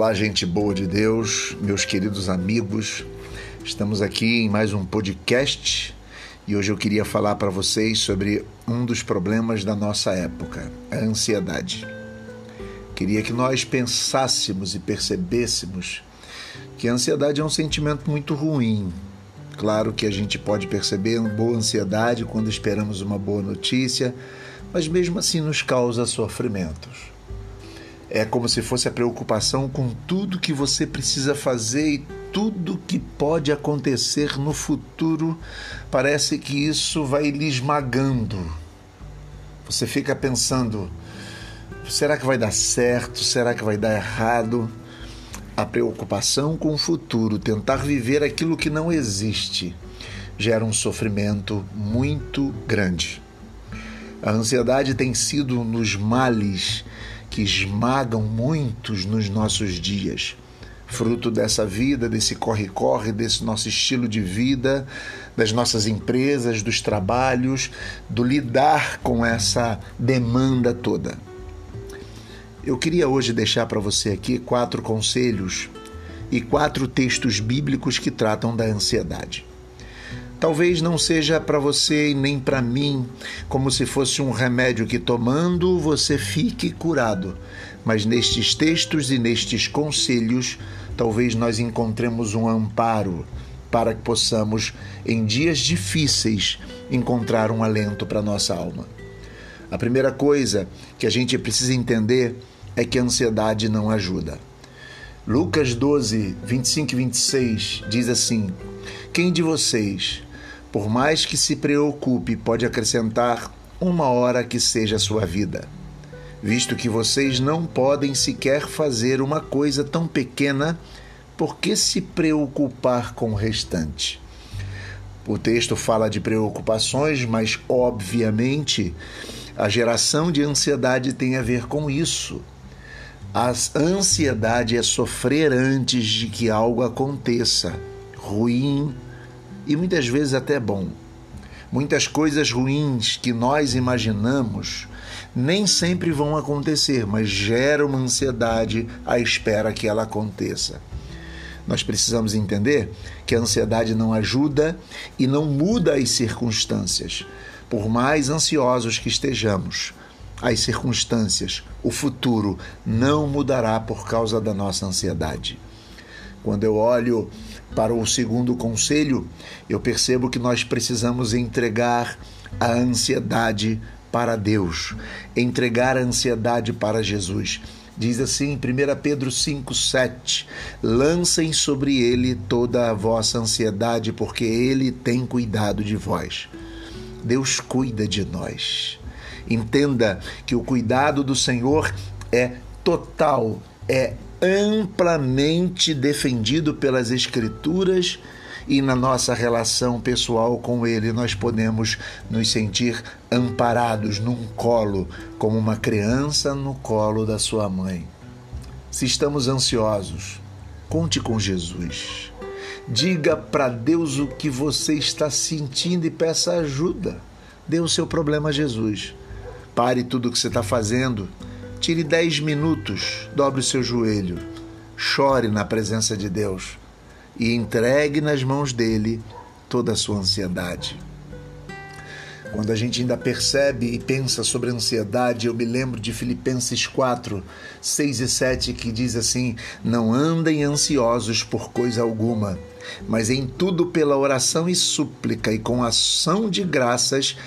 Olá, gente boa de Deus, meus queridos amigos. Estamos aqui em mais um podcast e hoje eu queria falar para vocês sobre um dos problemas da nossa época, a ansiedade. Queria que nós pensássemos e percebêssemos que a ansiedade é um sentimento muito ruim. Claro que a gente pode perceber uma boa ansiedade quando esperamos uma boa notícia, mas mesmo assim nos causa sofrimentos. É como se fosse a preocupação com tudo que você precisa fazer e tudo que pode acontecer no futuro. Parece que isso vai lhe esmagando. Você fica pensando: será que vai dar certo? Será que vai dar errado? A preocupação com o futuro, tentar viver aquilo que não existe, gera um sofrimento muito grande. A ansiedade tem sido nos males que esmagam muitos nos nossos dias. Fruto dessa vida, desse corre-corre, desse nosso estilo de vida, das nossas empresas, dos trabalhos, do lidar com essa demanda toda. Eu queria hoje deixar para você aqui quatro conselhos e quatro textos bíblicos que tratam da ansiedade. Talvez não seja para você e nem para mim como se fosse um remédio que tomando você fique curado, mas nestes textos e nestes conselhos, talvez nós encontremos um amparo para que possamos, em dias difíceis, encontrar um alento para nossa alma. A primeira coisa que a gente precisa entender é que a ansiedade não ajuda. Lucas 12, 25 e 26 diz assim: Quem de vocês, por mais que se preocupe, pode acrescentar uma hora que seja a sua vida, visto que vocês não podem sequer fazer uma coisa tão pequena, por que se preocupar com o restante? O texto fala de preocupações, mas obviamente a geração de ansiedade tem a ver com isso. A ansiedade é sofrer antes de que algo aconteça, ruim, e muitas vezes até bom. Muitas coisas ruins que nós imaginamos nem sempre vão acontecer, mas gera uma ansiedade à espera que ela aconteça. Nós precisamos entender que a ansiedade não ajuda e não muda as circunstâncias. Por mais ansiosos que estejamos, as circunstâncias, o futuro não mudará por causa da nossa ansiedade. Quando eu olho para o segundo conselho, eu percebo que nós precisamos entregar a ansiedade para Deus, entregar a ansiedade para Jesus. Diz assim, 1 Pedro 5,7: Lancem sobre ele toda a vossa ansiedade, porque ele tem cuidado de vós. Deus cuida de nós. Entenda que o cuidado do Senhor é total, é amplamente defendido pelas Escrituras e na nossa relação pessoal com Ele nós podemos nos sentir amparados num colo, como uma criança no colo da sua mãe. Se estamos ansiosos, conte com Jesus. Diga para Deus o que você está sentindo e peça ajuda. Dê o seu problema a Jesus. Pare tudo o que você está fazendo Tire dez minutos, dobre o seu joelho, chore na presença de Deus e entregue nas mãos dele toda a sua ansiedade. Quando a gente ainda percebe e pensa sobre ansiedade, eu me lembro de Filipenses 4, 6 e 7, que diz assim: Não andem ansiosos por coisa alguma, mas em tudo pela oração e súplica e com ação de graças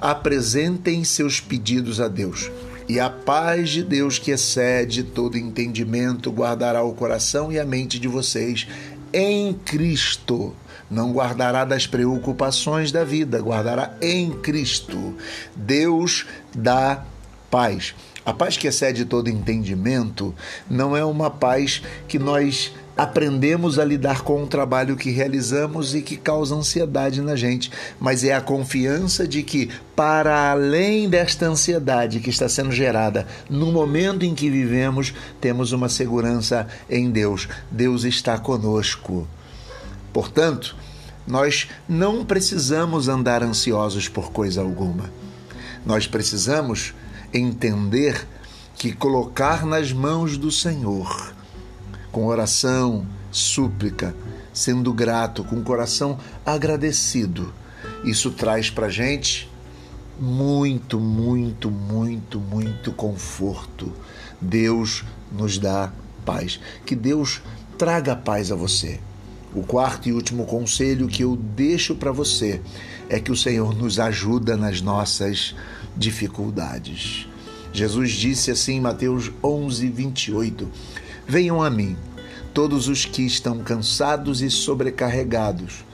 apresentem seus pedidos a Deus. E a paz de Deus, que excede todo entendimento, guardará o coração e a mente de vocês em Cristo. Não guardará das preocupações da vida, guardará em Cristo. Deus dá paz. A paz que excede todo entendimento não é uma paz que nós aprendemos a lidar com o trabalho que realizamos e que causa ansiedade na gente, mas é a confiança de que, para além desta ansiedade que está sendo gerada no momento em que vivemos, temos uma segurança em Deus. Deus está conosco. Portanto, nós não precisamos andar ansiosos por coisa alguma. Nós precisamos entender que colocar nas mãos do Senhor com oração, súplica, sendo grato, com o coração agradecido. Isso traz para gente muito, muito, muito, muito conforto. Deus nos dá paz. Que Deus traga paz a você. O quarto e último conselho que eu deixo para você é que o Senhor nos ajuda nas nossas dificuldades. Jesus disse assim em Mateus 11, 28: Venham a mim, todos os que estão cansados e sobrecarregados,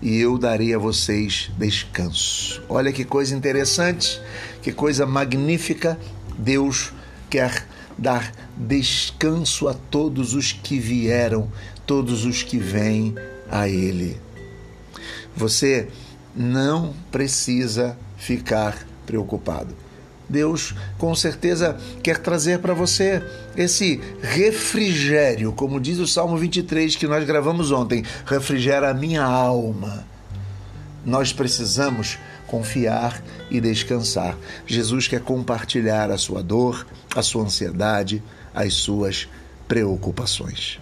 e eu darei a vocês descanso. Olha que coisa interessante, que coisa magnífica. Deus quer dar descanso a todos os que vieram, todos os que vêm a Ele. Você não precisa ficar preocupado. Deus com certeza quer trazer para você esse refrigério, como diz o Salmo 23 que nós gravamos ontem: refrigera a minha alma. Nós precisamos confiar e descansar. Jesus quer compartilhar a sua dor, a sua ansiedade, as suas preocupações.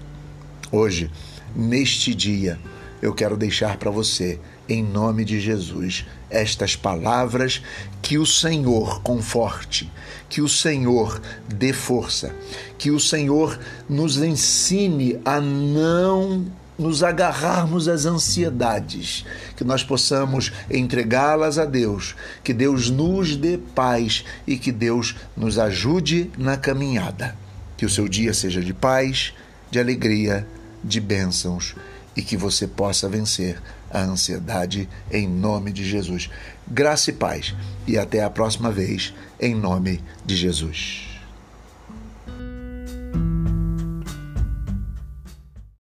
Hoje, neste dia, eu quero deixar para você em nome de Jesus estas palavras que o Senhor conforte, que o Senhor dê força, que o Senhor nos ensine a não nos agarrarmos às ansiedades, que nós possamos entregá-las a Deus, que Deus nos dê paz e que Deus nos ajude na caminhada. Que o seu dia seja de paz, de alegria, de bênçãos e que você possa vencer a ansiedade em nome de Jesus. Graça e paz e até a próxima vez em nome de Jesus.